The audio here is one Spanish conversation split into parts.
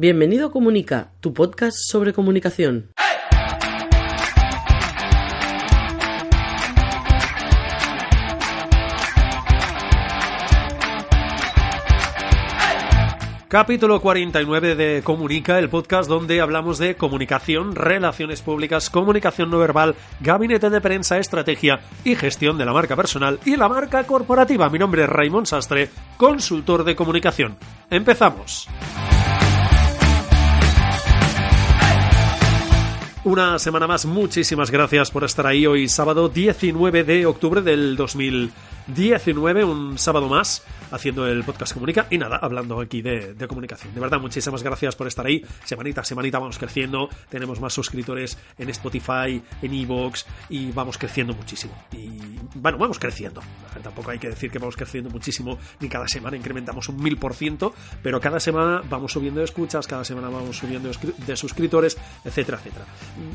Bienvenido a Comunica, tu podcast sobre comunicación. Capítulo 49 de Comunica, el podcast donde hablamos de comunicación, relaciones públicas, comunicación no verbal, gabinete de prensa, estrategia y gestión de la marca personal y la marca corporativa. Mi nombre es Raymond Sastre, consultor de comunicación. Empezamos. Una semana más, muchísimas gracias por estar ahí hoy sábado 19 de octubre del 2019, un sábado más haciendo el podcast Comunica y nada, hablando aquí de, de, comunicación. De verdad, muchísimas gracias por estar ahí. Semanita a semanita vamos creciendo, tenemos más suscriptores en Spotify, en Evox y vamos creciendo muchísimo. Y bueno, vamos creciendo. Tampoco hay que decir que vamos creciendo muchísimo, ni cada semana incrementamos un mil por ciento, pero cada semana vamos subiendo de escuchas, cada semana vamos subiendo de suscriptores, etcétera, etcétera.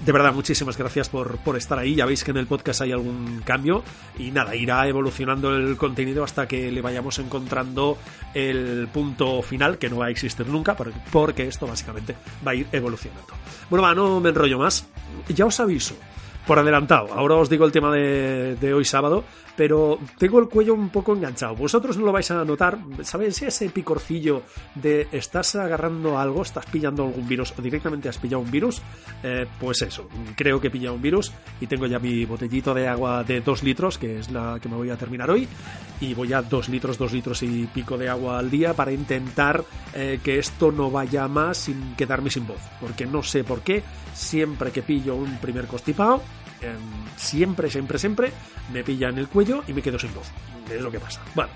De verdad, muchísimas gracias por, por estar ahí. Ya veis que en el podcast hay algún cambio y nada, irá evolucionando el contenido hasta que le vayamos encontrando el punto final que no va a existir nunca porque esto básicamente va a ir evolucionando. Bueno, va, no me enrollo más. Ya os aviso, por adelantado, ahora os digo el tema de hoy sábado, pero tengo el cuello un poco enganchado. Vosotros no lo vais a notar, ¿sabéis ese picorcillo de estás agarrando algo, estás pillando algún virus o directamente has pillado un virus? Eh, pues eso, creo que he pillado un virus y tengo ya mi botellito de agua de 2 litros, que es la que me voy a terminar hoy, y voy a 2 litros, 2 litros y pico de agua al día para intentar eh, que esto no vaya más sin quedarme sin voz, porque no sé por qué, siempre que pillo un primer constipado, eh, siempre, siempre, siempre me pilla en el cuello y me quedo sin voz. Es lo que pasa. Bueno,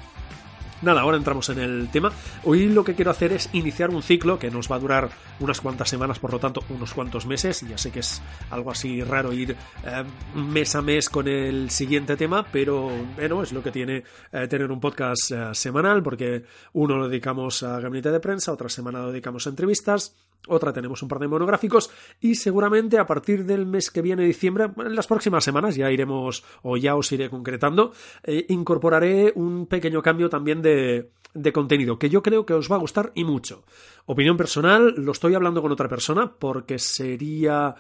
Nada, ahora entramos en el tema. Hoy lo que quiero hacer es iniciar un ciclo que nos va a durar unas cuantas semanas, por lo tanto, unos cuantos meses. Ya sé que es algo así raro ir eh, mes a mes con el siguiente tema, pero bueno, es lo que tiene eh, tener un podcast eh, semanal, porque uno lo dedicamos a gabinete de prensa, otra semana lo dedicamos a entrevistas, otra tenemos un par de monográficos y seguramente a partir del mes que viene, diciembre, en las próximas semanas ya iremos o ya os iré concretando, incorporaré un pequeño cambio también de de, contenido que yo creo que os va a gustar y mucho. Opinión personal, lo estoy hablando con otra persona porque sería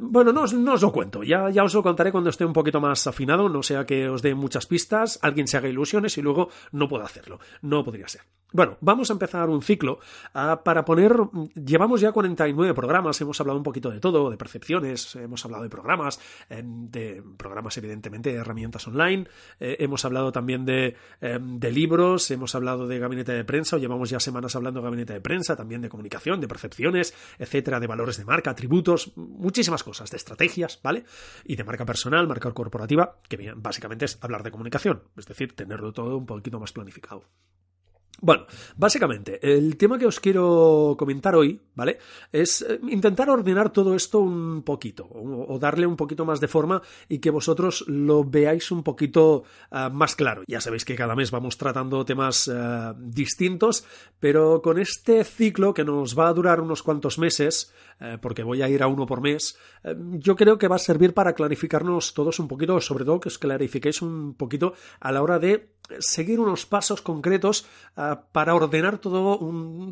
bueno, no, no, os lo cuento, ya, ya os lo contaré cuando esté un poquito más afinado, no sea que os dé muchas pistas, alguien se haga ilusiones y luego no pueda hacerlo. No podría ser. Bueno, vamos a empezar un ciclo uh, para poner. Llevamos ya 49 programas, hemos hablado un poquito de todo, de percepciones, hemos hablado de programas, eh, de programas, evidentemente, de herramientas online, eh, hemos hablado también de, eh, de, libros, hemos hablado de gabinete de prensa, o llevamos ya semanas hablando de gabinete de prensa, también de comunicación, de percepciones, etcétera, de valores de marca, atributos, muchísimas cosas, de estrategias, ¿vale? Y de marca personal, marca corporativa, que básicamente es hablar de comunicación, es decir, tenerlo todo un poquito más planificado. Bueno, básicamente, el tema que os quiero comentar hoy, ¿vale? Es eh, intentar ordenar todo esto un poquito, o, darle un poquito más de forma y que vosotros lo veáis un poquito uh, más claro. Ya sabéis que cada mes vamos tratando temas uh, distintos, pero con este ciclo que nos va a durar unos cuantos meses, porque voy a ir a uno por mes, yo creo que va a servir para clarificarnos todos un poquito, sobre todo que os clarifiquéis un poquito a la hora de seguir unos pasos concretos para ordenar todo,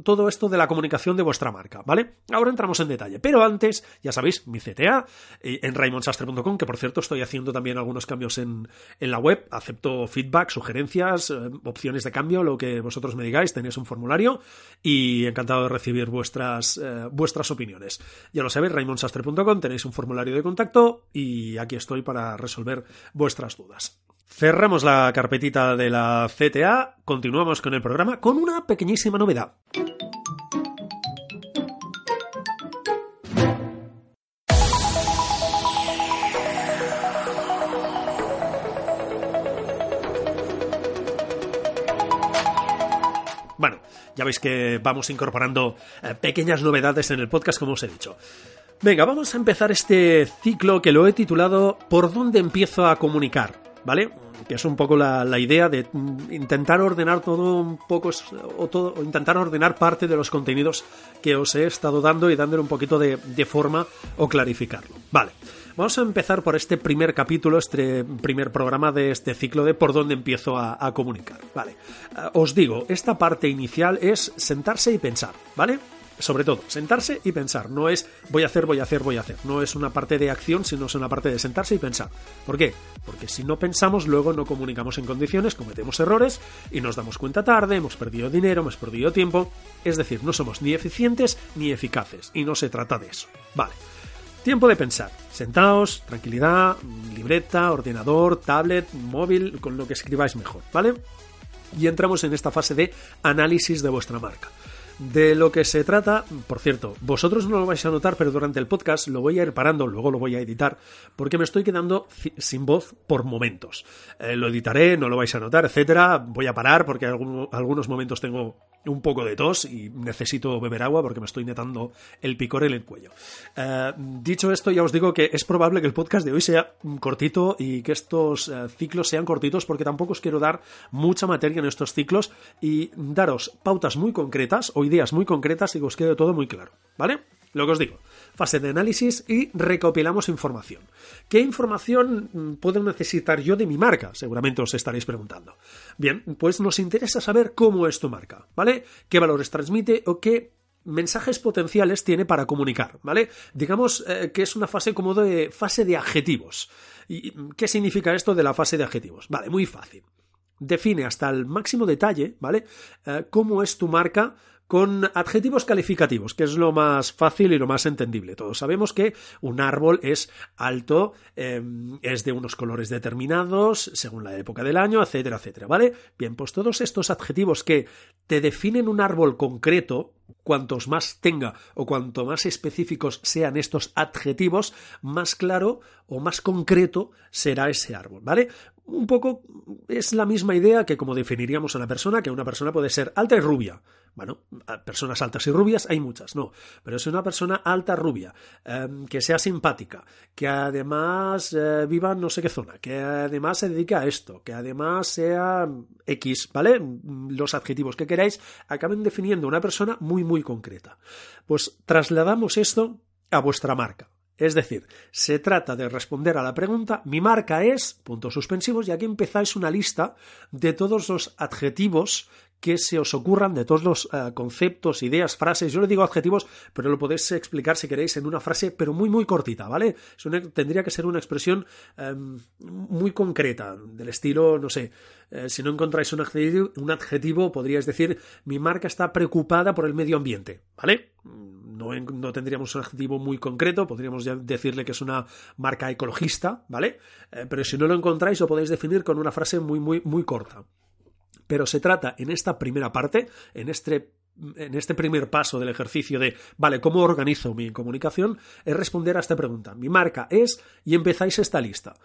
todo esto de la comunicación de vuestra marca, ¿vale? Ahora entramos en detalle, pero antes, ya sabéis, mi CTA eh, en raymondsastre.com, que por cierto estoy haciendo también algunos cambios en, en la web, acepto feedback, sugerencias, eh, opciones de cambio, lo que vosotros me digáis, tenéis un formulario y encantado de recibir vuestras, eh, vuestras opiniones. Ya lo sabéis, raymondsastre.com, tenéis un formulario de contacto y aquí estoy para resolver vuestras dudas. Cerramos la carpetita de la CTA, continuamos con el programa con una pequeñísima novedad. Ya veis que vamos incorporando eh, pequeñas novedades en el podcast, como os he dicho. Venga, vamos a empezar este ciclo que lo he titulado ¿Por dónde empiezo a comunicar? ¿Vale? Que es un poco la, idea de mm, intentar ordenar todo un poco, o, todo, o intentar ordenar parte de los contenidos que os he estado dando y dándole un poquito de, forma o clarificarlo. Vale. Vamos a empezar por este primer capítulo, este primer programa de este ciclo de por dónde empiezo a, comunicar. Vale. Eh, os digo, esta parte inicial es sentarse y pensar, ¿vale? Sobre todo, sentarse y pensar. No es voy a hacer, voy a hacer, voy a hacer. No es una parte de acción, sino es una parte de sentarse y pensar. ¿Por qué? Porque si no pensamos, luego no comunicamos en condiciones, cometemos errores y nos damos cuenta tarde, hemos perdido dinero, hemos perdido tiempo. Es decir, no somos ni eficientes ni eficaces. Y no se trata de eso. Vale. Tiempo de pensar. Sentaos, tranquilidad, libreta, ordenador, tablet, móvil, con lo que escribáis mejor, ¿vale? Y entramos en esta fase de análisis de vuestra marca. De lo que se trata, por cierto, vosotros no lo vais a notar, pero durante el podcast lo voy a ir parando, luego lo voy a editar, porque me estoy quedando sin voz por momentos. Eh, lo editaré, no lo vais a notar, etcétera. Voy a parar porque algunos momentos tengo un poco de tos y necesito beber agua porque me estoy netando el picor en el cuello. Eh, dicho esto, ya os digo que es probable que el podcast de hoy sea cortito y que estos eh, ciclos sean cortitos porque tampoco os quiero dar mucha materia en estos ciclos y daros pautas muy concretas o ideas muy concretas y que os quede todo muy claro, ¿vale? Lo que os digo, fase de análisis y recopilamos información. ¿Qué información mm, puedo necesitar yo de mi marca? Seguramente os estaréis preguntando. Bien, pues nos interesa saber cómo es tu marca, ¿vale? ¿Qué valores transmite o qué mensajes potenciales tiene para comunicar, ¿vale? Digamos eh, que es una fase como de fase de adjetivos. ¿Y qué significa esto de la fase de adjetivos? Vale, muy fácil. Define hasta el máximo detalle, ¿vale? Eh, cómo es tu marca con adjetivos calificativos, que es lo más fácil y lo más entendible. Todos sabemos que un árbol es alto, em, es de unos colores determinados, según la época del año, etcétera, etcétera, ¿vale? Bien, pues todos estos adjetivos que te definen un árbol concreto, cuantos más tenga o cuanto más específicos sean estos adjetivos, más claro o más concreto será ese árbol, ¿vale? Un poco es la misma idea que como definiríamos a una persona, que una persona puede ser alta y rubia. Bueno, personas altas y rubias hay muchas, no, pero es una persona alta rubia, em, que sea simpática, que además eh, viva en no sé qué zona, que además se dedique a esto, que además sea X, ¿vale? Los adjetivos que queráis acaben definiendo una persona muy, muy concreta. Pues trasladamos esto a vuestra marca. Es decir, se trata de responder a la pregunta, mi marca es, puntos suspensivos, y aquí empezáis una lista de todos los adjetivos que se os ocurran, de todos los eh, conceptos, ideas, frases. Yo le digo adjetivos, pero lo podéis explicar si queréis en una frase, pero muy, muy cortita, ¿vale? tendría que ser una expresión em, muy concreta, del estilo, no sé, eh, si no encontráis un adjetivo, un adjetivo, podríais decir, mi marca está preocupada por el medio ambiente, ¿vale? no, tendríamos un adjetivo muy concreto, podríamos decirle que es una marca ecologista, ¿vale? Eh, pero si no lo encontráis, lo podéis definir con una frase muy, muy, muy corta. Pero se trata en esta primera parte, en este en este primer paso del ejercicio de, vale, ¿cómo organizo mi comunicación? Es responder a esta pregunta. Mi marca es, y empezáis esta lista.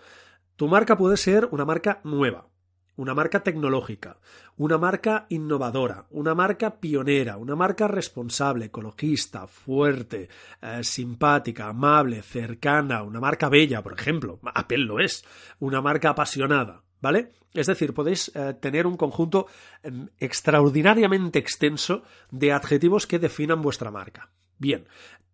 Tu marca puede ser una marca nueva, una marca tecnológica, una marca innovadora, una marca pionera, una marca responsable, ecologista, fuerte, eh, simpática, amable, cercana, una marca bella, por ejemplo. Apple lo es. Una marca apasionada, ¿vale? Es decir, podéis eh, tener un conjunto em, extraordinariamente extenso de adjetivos que definan vuestra marca. Bien,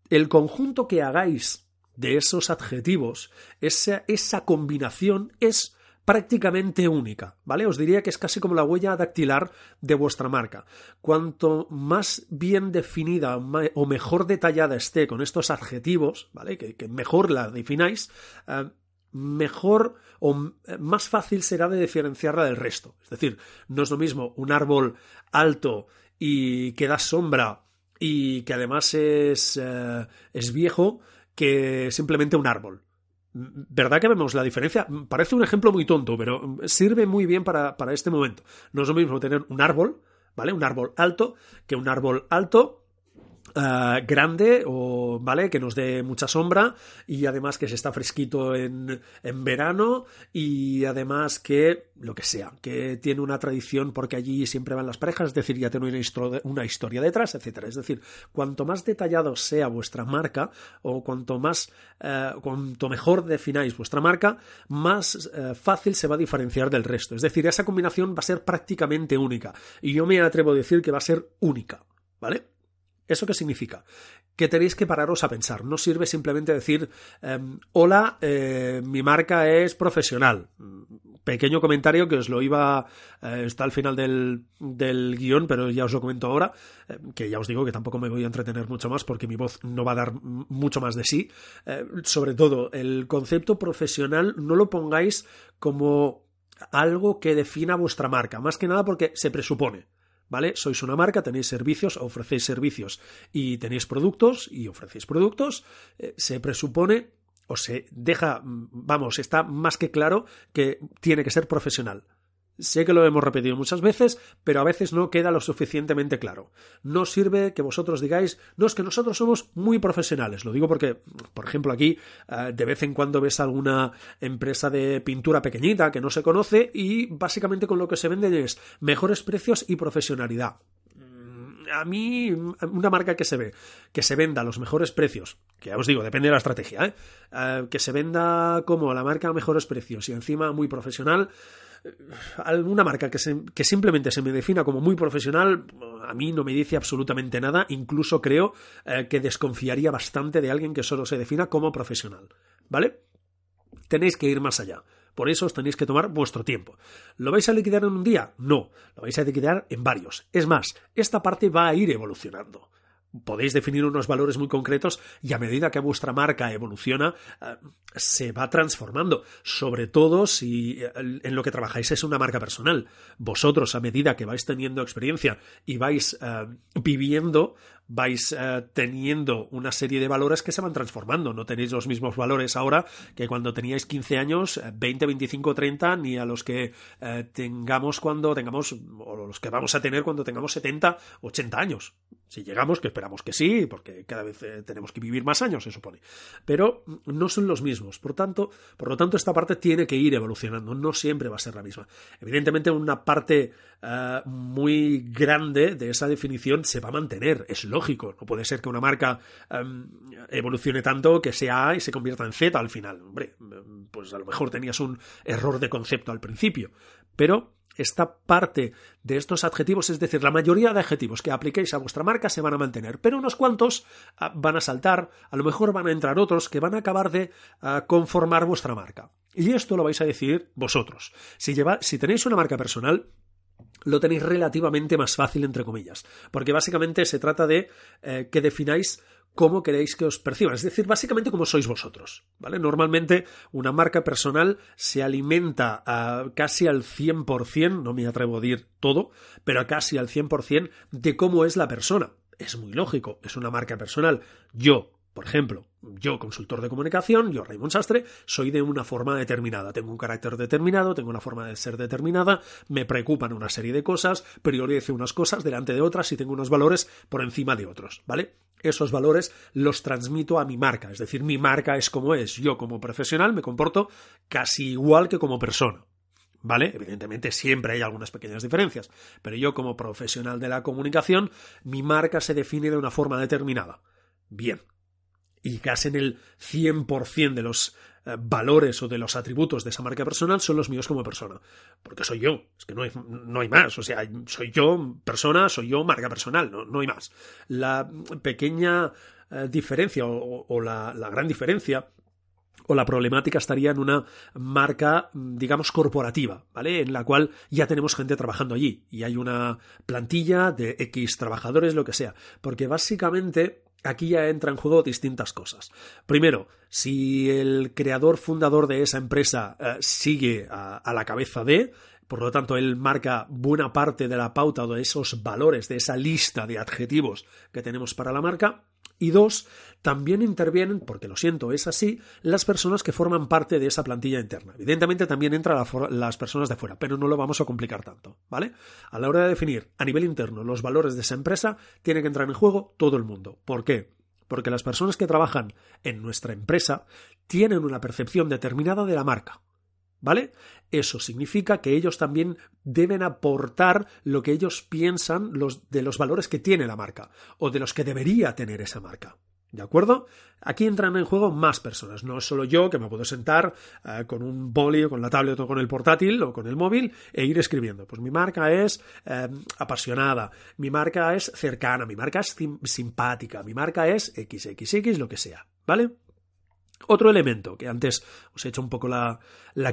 el conjunto que hagáis de esos adjetivos, esa, esa combinación es prácticamente única, ¿vale? Os diría que es casi como la huella dactilar de vuestra marca. Cuanto más bien definida o mejor detallada esté con estos adjetivos, ¿vale? Que, mejor la defináis, eh, mejor o más fácil será de diferenciarla del resto. Es decir, no es lo mismo un árbol alto y que da sombra y que además es, eh, es viejo que simplemente un árbol. ¿Verdad que vemos la diferencia? Parece un ejemplo muy tonto, pero sirve muy bien para, este momento. No es lo mismo tener un árbol, ¿vale? Un árbol alto, que un árbol alto Uh, grande o vale que nos dé mucha sombra y además que se está fresquito en, en, verano y además que lo que sea que tiene una tradición porque allí siempre van las parejas es decir ya tiene una, historia, detrás etcétera. Es decir cuanto más detallado sea vuestra marca o cuanto más uh, cuanto mejor defináis vuestra marca más uh, fácil se va a diferenciar del resto. Es decir esa combinación va a ser prácticamente única y yo me atrevo a decir que va a ser única vale ¿Eso qué significa? Que tenéis que pararos a pensar. No sirve simplemente decir, eh, hola, eh, mi marca es profesional. Pequeño comentario que os lo iba, eh, está al final del, del, guion, pero ya os lo comento ahora, eh, que ya os digo que tampoco me voy a entretener mucho más porque mi voz no va a dar mucho más de sí. Eh, sobre todo, el concepto profesional no lo pongáis como algo que defina vuestra marca, más que nada porque se presupone. ¿Vale? Sois una marca, tenéis servicios, ofrecéis servicios y tenéis productos y ofrecéis productos, eh, se presupone o se deja, vamos, está más que claro que tiene que ser profesional. Sé que lo hemos repetido muchas veces, pero a veces no queda lo suficientemente claro. No sirve que vosotros digáis, no es que nosotros somos muy profesionales. Lo digo porque, por ejemplo, aquí eh, de vez en cuando ves alguna empresa de pintura pequeñita que no se conoce y básicamente con lo que se vende es mejores precios y profesionalidad a mí una marca que se ve, que se venda a los mejores precios, que ya os digo, depende de la estrategia, ¿eh? Eh, que se venda como la marca a mejores precios y encima muy profesional, alguna marca que, que, simplemente se me defina como muy profesional, a mí no me dice absolutamente nada, incluso creo eh, que desconfiaría bastante de alguien que solo se defina como profesional. ¿Vale? Tenéis que ir más allá. Por eso os tenéis que tomar vuestro tiempo. ¿Lo vais a liquidar en un día? No, lo vais a liquidar en varios. Es más, esta parte va a ir evolucionando podéis definir unos valores muy concretos y a medida que vuestra marca evoluciona eh, se va transformando, sobre todo si eh, en lo que trabajáis es una marca personal. Vosotros a medida que vais teniendo experiencia y vais eh, viviendo vais eh, teniendo una serie de valores que se van transformando. No tenéis los mismos valores ahora que cuando teníais 15 años, 20, 25, 30, ni a los que eh, tengamos cuando tengamos, o los que vamos a tener cuando tengamos 70, 80 años. Si llegamos, que esperamos que sí, porque cada vez eh, tenemos que vivir más años, se supone. Pero no son los mismos. Por tanto, por lo tanto, esta parte tiene que ir evolucionando. No siempre va a ser la misma. Evidentemente, una parte muy grande de esa definición se va a mantener. Es lógico. No puede ser que una marca um, evolucione tanto que sea A y se convierta en Z al final. Hombre, pues a lo mejor tenías un error de concepto al principio. Pero esta parte de estos adjetivos, es decir, la mayoría de adjetivos que apliquéis a vuestra marca se van a mantener, pero unos cuantos uh, van a saltar, a lo mejor van a entrar otros que van a acabar de uh, conformar vuestra marca. Y esto lo vais a decidir vosotros. Si, lleva, si tenéis una marca personal, lo tenéis relativamente más fácil, entre comillas, porque básicamente se trata de eh, que defináis cómo queréis que os perciban, es decir, básicamente cómo sois vosotros, ¿vale? Normalmente una marca personal se alimenta a casi al 100%, no me atrevo a decir todo, pero a casi al 100% de cómo es la persona. Es muy lógico, es una marca personal. Yo, por ejemplo, yo, consultor de comunicación, yo, Raymond Sastre, soy de una forma determinada, tengo un carácter determinado, tengo una forma de ser determinada, me preocupan una serie de cosas, priorizo unas cosas delante de otras y tengo unos valores por encima de otros, ¿vale? Esos valores los transmito a mi marca, es decir, mi marca es como es, yo como profesional me comporto casi igual que como persona. ¿Vale? Evidentemente siempre hay algunas pequeñas diferencias, pero yo como profesional de la comunicación, mi marca se define de una forma determinada. Bien, y casi en el 100% de los eh, valores o de los atributos de esa marca personal son los míos como persona. Porque soy yo, es que no hay, no hay más. O sea, soy yo persona, soy yo marca personal, no, no hay más. La pequeña eh, diferencia o, la, la gran diferencia o la problemática estaría en una marca, digamos, corporativa, ¿vale? En la cual ya tenemos gente trabajando allí y hay una plantilla de X trabajadores, lo que sea. Porque básicamente Aquí ya entra en juego distintas cosas. Primero, si el creador fundador de esa empresa eh, sigue a, la cabeza de, por lo tanto, él marca buena parte de la pauta de esos valores, de esa lista de adjetivos que tenemos para la marca, Y dos, también intervienen, porque lo siento, es así, las personas que forman parte de esa plantilla interna. Evidentemente también entran las personas de fuera, pero no lo vamos a complicar tanto, ¿vale? A la hora de definir a nivel interno los valores de esa empresa, tiene que entrar en juego todo el mundo. ¿Por qué? Porque las personas que trabajan en nuestra empresa tienen una percepción determinada de la marca. ¿Vale? Eso significa que ellos también deben aportar lo que ellos piensan de los valores que tiene la marca o de los que debería tener esa marca. ¿De acuerdo? Aquí entran en juego más personas, no solo yo que me puedo sentar eh, con un boli o con la tablet o con el portátil o con el móvil e ir escribiendo. Pues mi marca es eh, apasionada, mi marca es cercana, mi marca es simpática, mi marca es XXX, lo que sea, ¿vale? Otro elemento, que antes os he hecho un poco la,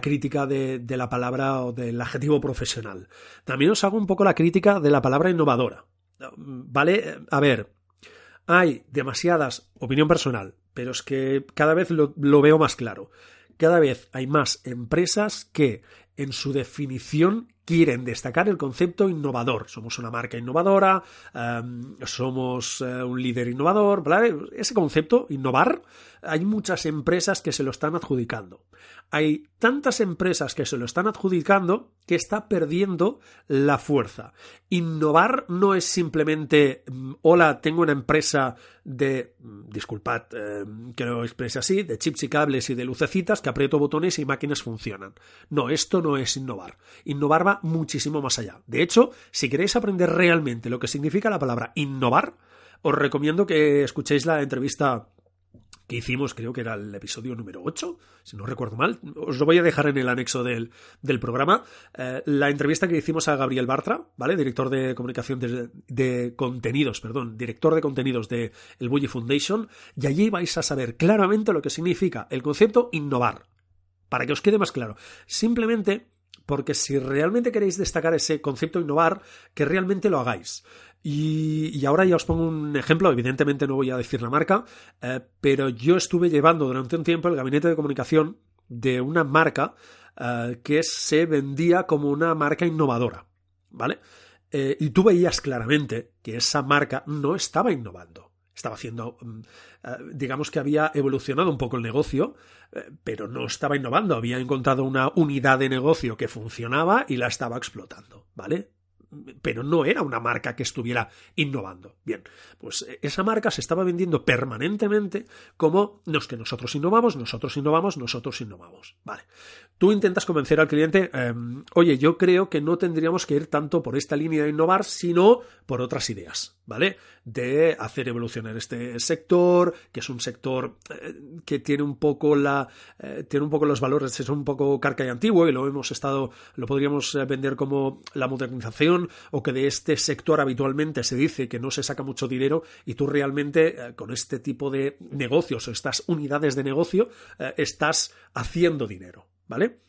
crítica de, de, la palabra o del adjetivo profesional. También os hago un poco la crítica de la palabra innovadora. ¿Vale? A ver, hay demasiadas, opinión personal, pero es que cada vez lo, lo veo más claro. Cada vez hay más empresas que en su definición quieren destacar el concepto innovador. Somos una marca innovadora, em, somos eh, un líder innovador, Ese concepto, innovar, hay muchas empresas que se lo están adjudicando. Hay tantas empresas que se lo están adjudicando que está perdiendo la fuerza. Innovar no es simplemente, mm, hola, tengo una empresa de, mm, disculpad em, que lo exprese así, de chips y cables y de lucecitas que aprieto botones y máquinas funcionan. No, esto no es innovar. Innovar va muchísimo más allá. De hecho, si queréis aprender realmente lo que significa la palabra innovar, os recomiendo que escuchéis la entrevista que hicimos, creo que era el episodio número 8, si no recuerdo mal. Os lo voy a dejar en el anexo del, programa. Eh, la entrevista que hicimos a Gabriel Bartra, ¿vale? Director de comunicación de, contenidos, perdón, director de contenidos de el Bully Foundation, y allí vais a saber claramente lo que significa el concepto innovar. Para que os quede más claro. Simplemente porque si realmente queréis destacar ese concepto innovar, que realmente lo hagáis. Y, ahora ya os pongo un ejemplo, evidentemente no voy a decir la marca, eh, pero yo estuve llevando durante un tiempo el gabinete de comunicación de una marca eh, que se vendía como una marca innovadora, ¿vale? Eh, y tú veías claramente que esa marca no estaba innovando estaba haciendo, mm, eh, digamos que había evolucionado un poco el negocio, eh, pero no estaba innovando, había encontrado una unidad de negocio que funcionaba y la estaba explotando, ¿vale? Pero no era una marca que estuviera innovando. Bien, pues eh, esa marca se estaba vendiendo permanentemente como no es que nosotros innovamos, nosotros innovamos, nosotros innovamos. Vale. Tú intentas convencer al cliente, em, oye, yo creo que no tendríamos que ir tanto por esta línea de innovar, sino por otras ideas, ¿vale? De hacer evolucionar este sector, que es un sector eh, que tiene un poco la, eh, tiene un poco los valores, es un poco carca y antiguo y lo hemos estado, lo podríamos vender como la modernización o que de este sector habitualmente se dice que no se saca mucho dinero y tú realmente eh, con este tipo de negocios o estas unidades de negocio eh, estás haciendo dinero, ¿vale?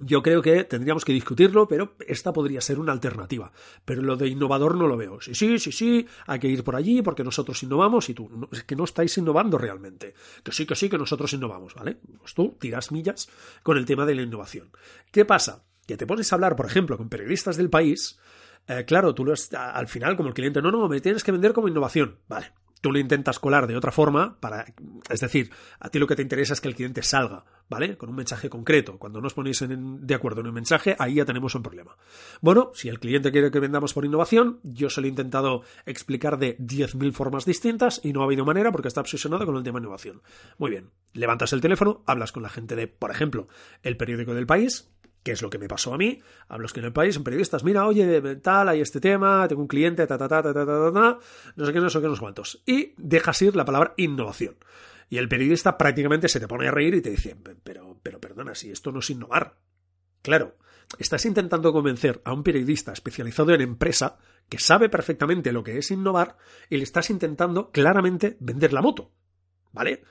Yo creo que tendríamos que discutirlo, pero esta podría ser una alternativa. Pero lo de innovador no lo veo. Sí, sí, sí, sí, hay que ir por allí porque nosotros innovamos y tú, es que no estáis innovando realmente. Que sí, que sí, que nosotros innovamos, ¿vale? Pues tú tiras millas con el tema de la innovación. ¿Qué pasa? Que te pones a hablar, por ejemplo, con periodistas del país eh, claro, tú lo al final, como el cliente, no, no, me tienes que vender como innovación. Vale. Tú lo intentas colar de otra forma para. Es decir, a ti lo que te interesa es que el cliente salga, ¿vale? Con un mensaje concreto. Cuando no os ponéis de acuerdo en un mensaje, ahí ya tenemos un problema. Bueno, si el cliente quiere que vendamos por innovación, yo se lo he intentado explicar de 10.000 formas distintas y no ha habido manera porque está obsesionado con el tema innovación. Muy bien. Levantas el teléfono, hablas con la gente de, por ejemplo, el periódico del país, que es lo que me pasó a mí, a los que en el país son periodistas, mira, oye, tal, hay este tema, tengo un cliente, ta, ta, ta, ta, ta, ta, ta, no sé qué, no sé qué, no sé. Y dejas ir la palabra innovación. Y el periodista prácticamente se te pone a reír y te dice, pero, pero perdona, si esto no es innovar. Claro, estás intentando convencer a un periodista especializado en empresa que sabe perfectamente lo que es innovar y le estás intentando claramente vender la moto. ¿Vale?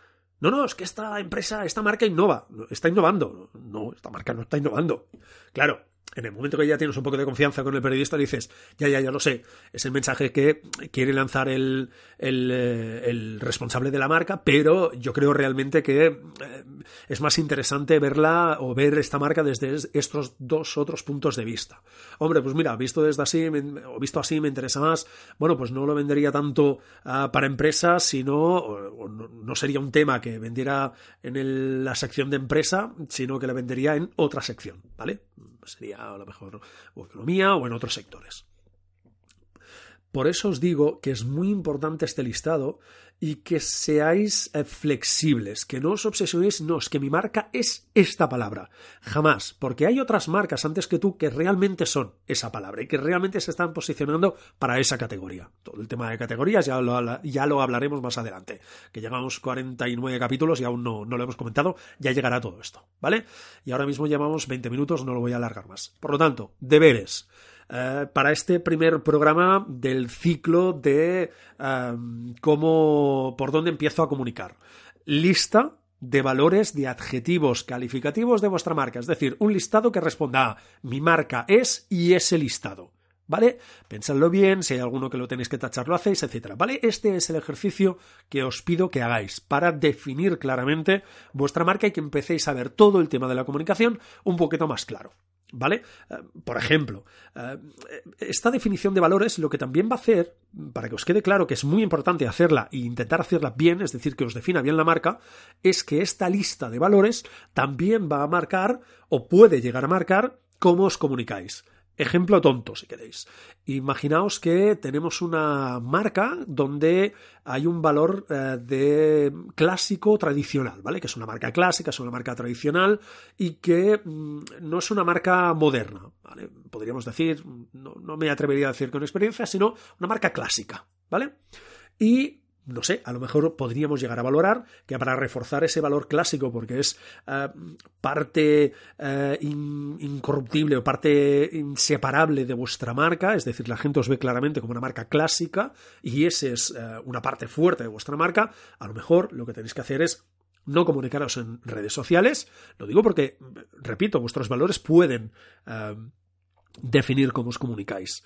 No, no, es que esta empresa, esta marca innova, está innovando. No, esta marca no está innovando. Claro, en el momento que ya tienes un poco de confianza con el periodista, dices, ya, ya, ya lo sé, es el mensaje que quiere lanzar el, el, eh, responsable de la marca, pero yo creo realmente que eh, es más interesante verla o ver esta marca desde estos dos otros puntos de vista. Hombre, pues mira, visto desde así, o visto así me interesa más, bueno, pues no lo vendería tanto uh, para empresas, sino, o, no, sería un tema que vendiera en la sección de empresa, sino que la vendería en otra sección, ¿vale? Sería a lo mejor o economía o en otros sectores. Por eso os digo que es muy importante este listado y que seáis eh, flexibles, que no os obsesionéis, no, es que mi marca es esta palabra. Jamás, porque hay otras marcas antes que tú que realmente son esa palabra y que realmente se están posicionando para esa categoría. Todo el tema de categorías ya lo, ya lo hablaremos más adelante, que llegamos 49 capítulos y aún no, no lo hemos comentado, ya llegará todo esto, ¿vale? Y ahora mismo llevamos 20 minutos, no lo voy a alargar más. Por lo tanto, deberes. Uh, para este primer programa del ciclo de uh, cómo, por dónde empiezo a comunicar. Lista de valores, de adjetivos calificativos de vuestra marca, es decir, un listado que responda a mi marca es y ese listado. ¿Vale? Pensadlo bien, si hay alguno que lo tenéis que tachar, lo hacéis, etcétera. ¿Vale? Este es el ejercicio que os pido que hagáis para definir claramente vuestra marca y que empecéis a ver todo el tema de la comunicación un poquito más claro. ¿Vale? Por ejemplo, esta definición de valores lo que también va a hacer, para que os quede claro que es muy importante hacerla e intentar hacerla bien, es decir, que os defina bien la marca, es que esta lista de valores también va a marcar o puede llegar a marcar cómo os comunicáis. Ejemplo tonto, si queréis. Imaginaos que tenemos una marca donde hay un valor eh, de clásico tradicional, ¿vale? Que es una marca clásica, es una marca tradicional y que mm, no es una marca moderna, ¿vale? Podríamos decir, no, no me atrevería a decir con experiencia, sino una marca clásica, ¿vale? Y no sé, a lo mejor podríamos llegar a valorar que para reforzar ese valor clásico, porque es uh, parte in, incorruptible o parte inseparable de vuestra marca, es decir, la gente os ve claramente como una marca clásica y esa es uh, una parte fuerte de vuestra marca, a lo mejor lo que tenéis que hacer es no comunicaros en redes sociales, lo digo porque, repito, vuestros valores pueden definir cómo os comunicáis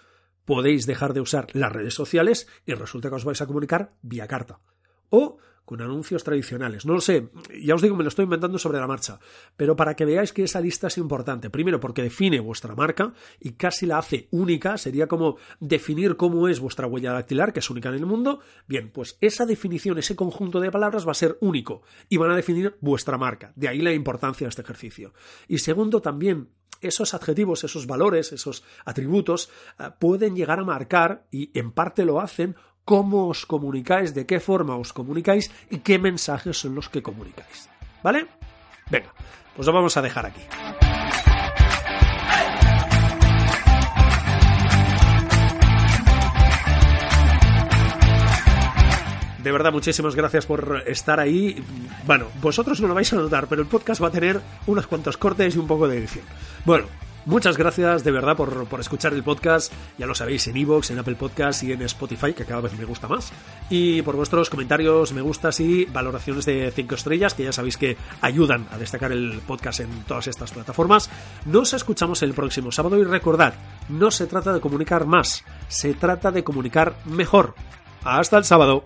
podéis dejar de usar las redes sociales y resulta que os vais a comunicar vía carta. O con anuncios tradicionales. No lo sé, ya os digo, me lo estoy inventando sobre la marcha, pero para que veáis que esa lista es importante. Primero, porque define vuestra marca y casi la hace única, sería como definir cómo es vuestra huella dactilar, que es única en el mundo. Bien, pues esa definición, ese conjunto de palabras va a ser único y van a definir vuestra marca. De ahí la importancia de este ejercicio. Y segundo, también esos adjetivos, esos valores, esos atributos uh, pueden llegar a marcar, y en parte lo hacen, cómo os comunicáis, de qué forma os comunicáis y qué mensajes son los que comunicáis. ¿Vale? Venga, pues lo vamos a dejar aquí. De verdad, muchísimas gracias por estar ahí. Bueno, vosotros no lo vais a notar, pero el podcast va a tener unos cuantos cortes y un poco de edición. Bueno, Muchas gracias de verdad por, por, escuchar el podcast, ya lo sabéis, en Evox, en Apple Podcast y en Spotify, que cada vez me gusta más. Y por vuestros comentarios, me gustas y valoraciones de 5 estrellas, que ya sabéis que ayudan a destacar el podcast en todas estas plataformas. Nos escuchamos el próximo sábado y recordad, no se trata de comunicar más, se trata de comunicar mejor. Hasta el sábado.